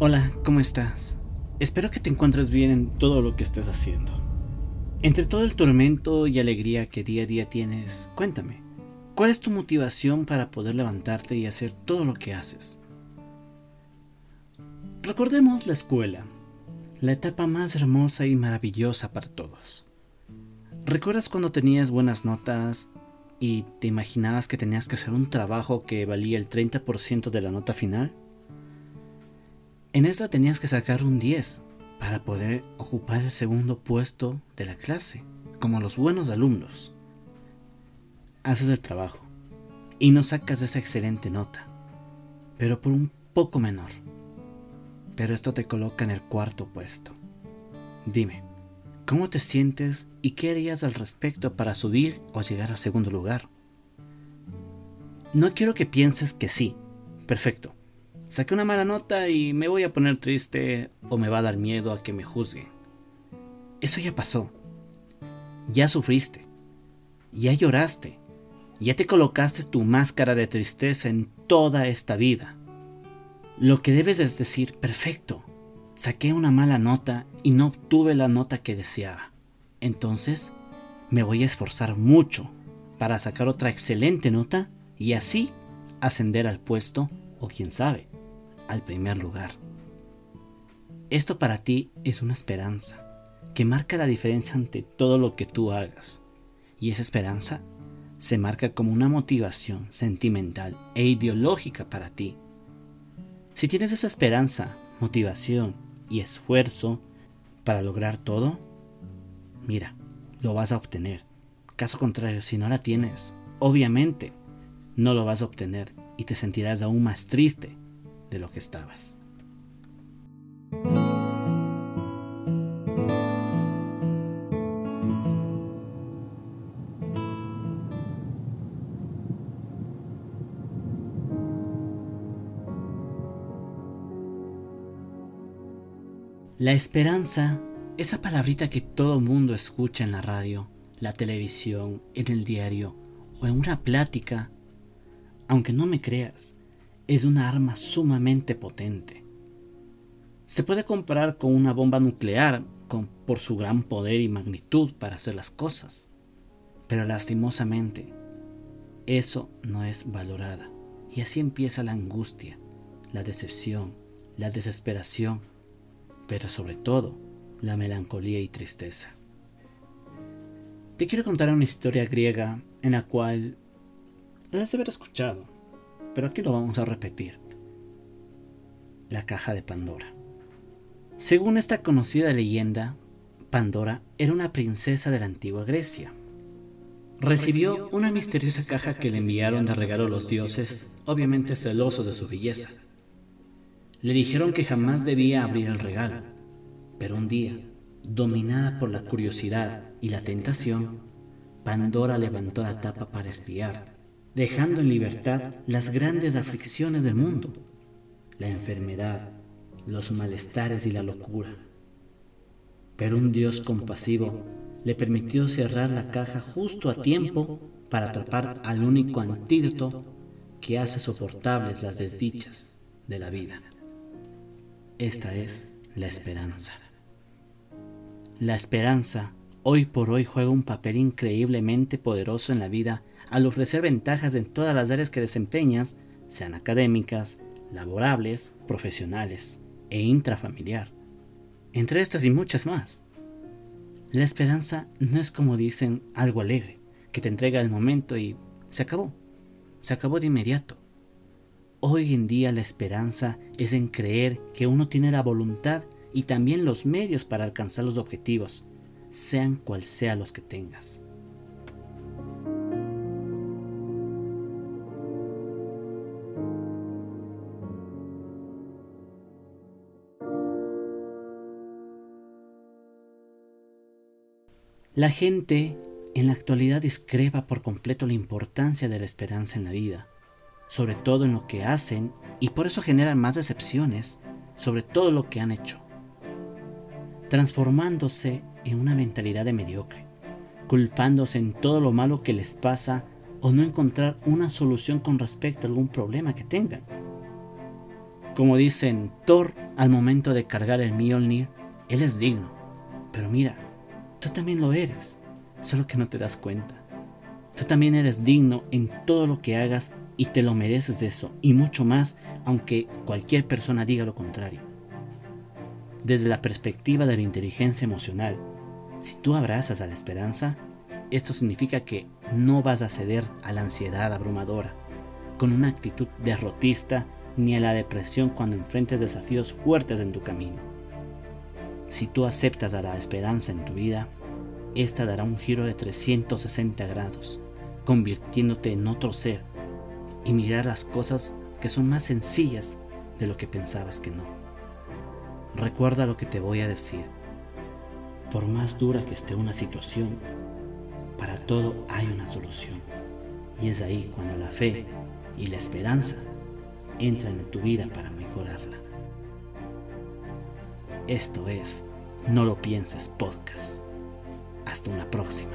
Hola, ¿cómo estás? Espero que te encuentres bien en todo lo que estés haciendo. Entre todo el tormento y alegría que día a día tienes, cuéntame, ¿cuál es tu motivación para poder levantarte y hacer todo lo que haces? Recordemos la escuela, la etapa más hermosa y maravillosa para todos. ¿Recuerdas cuando tenías buenas notas y te imaginabas que tenías que hacer un trabajo que valía el 30% de la nota final? En esta tenías que sacar un 10 para poder ocupar el segundo puesto de la clase, como los buenos alumnos. Haces el trabajo y no sacas esa excelente nota, pero por un poco menor. Pero esto te coloca en el cuarto puesto. Dime, ¿cómo te sientes y qué harías al respecto para subir o llegar al segundo lugar? No quiero que pienses que sí, perfecto, Saqué una mala nota y me voy a poner triste o me va a dar miedo a que me juzguen. Eso ya pasó. Ya sufriste. Ya lloraste. Ya te colocaste tu máscara de tristeza en toda esta vida. Lo que debes es decir, perfecto, saqué una mala nota y no obtuve la nota que deseaba. Entonces, me voy a esforzar mucho para sacar otra excelente nota y así ascender al puesto o quién sabe, al primer lugar. Esto para ti es una esperanza que marca la diferencia ante todo lo que tú hagas. Y esa esperanza se marca como una motivación sentimental e ideológica para ti. Si tienes esa esperanza, motivación y esfuerzo para lograr todo, mira, lo vas a obtener. Caso contrario, si no la tienes, obviamente no lo vas a obtener y te sentirás aún más triste de lo que estabas. La esperanza, esa palabrita que todo mundo escucha en la radio, la televisión, en el diario o en una plática, aunque no me creas, es una arma sumamente potente. Se puede comparar con una bomba nuclear por su gran poder y magnitud para hacer las cosas, pero lastimosamente eso no es valorada y así empieza la angustia, la decepción, la desesperación, pero sobre todo la melancolía y tristeza. Te quiero contar una historia griega en la cual la has de haber escuchado pero aquí lo vamos a repetir. La caja de Pandora. Según esta conocida leyenda, Pandora era una princesa de la antigua Grecia. Recibió una misteriosa caja que le enviaron de regalo los dioses, obviamente celosos de su belleza. Le dijeron que jamás debía abrir el regalo, pero un día, dominada por la curiosidad y la tentación, Pandora levantó la tapa para espiar dejando en libertad las grandes aflicciones del mundo, la enfermedad, los malestares y la locura. Pero un Dios compasivo le permitió cerrar la caja justo a tiempo para atrapar al único antídoto que hace soportables las desdichas de la vida. Esta es la esperanza. La esperanza hoy por hoy juega un papel increíblemente poderoso en la vida al ofrecer ventajas en todas las áreas que desempeñas, sean académicas, laborables, profesionales e intrafamiliar, entre estas y muchas más. La esperanza no es como dicen algo alegre, que te entrega el momento y se acabó, se acabó de inmediato. Hoy en día la esperanza es en creer que uno tiene la voluntad y también los medios para alcanzar los objetivos, sean cual sea los que tengas. La gente en la actualidad discrepa por completo la importancia de la esperanza en la vida, sobre todo en lo que hacen y por eso generan más decepciones sobre todo lo que han hecho, transformándose en una mentalidad de mediocre, culpándose en todo lo malo que les pasa o no encontrar una solución con respecto a algún problema que tengan. Como dicen, Thor al momento de cargar el Mjolnir, él es digno. Pero mira, tú también lo eres, solo que no te das cuenta. Tú también eres digno en todo lo que hagas y te lo mereces de eso, y mucho más, aunque cualquier persona diga lo contrario. Desde la perspectiva de la inteligencia emocional, si tú abrazas a la esperanza, esto significa que no vas a ceder a la ansiedad abrumadora, con una actitud derrotista ni a la depresión cuando enfrentes desafíos fuertes en tu camino. Si tú aceptas a la esperanza en tu vida, esta dará un giro de 360 grados, convirtiéndote en otro ser y mirar las cosas que son más sencillas de lo que pensabas que no. Recuerda lo que te voy a decir. Por más dura que esté una situación, para todo hay una solución. Y es ahí cuando la fe y la esperanza entran en tu vida para mejorarla. Esto es No lo pienses podcast. Hasta una próxima.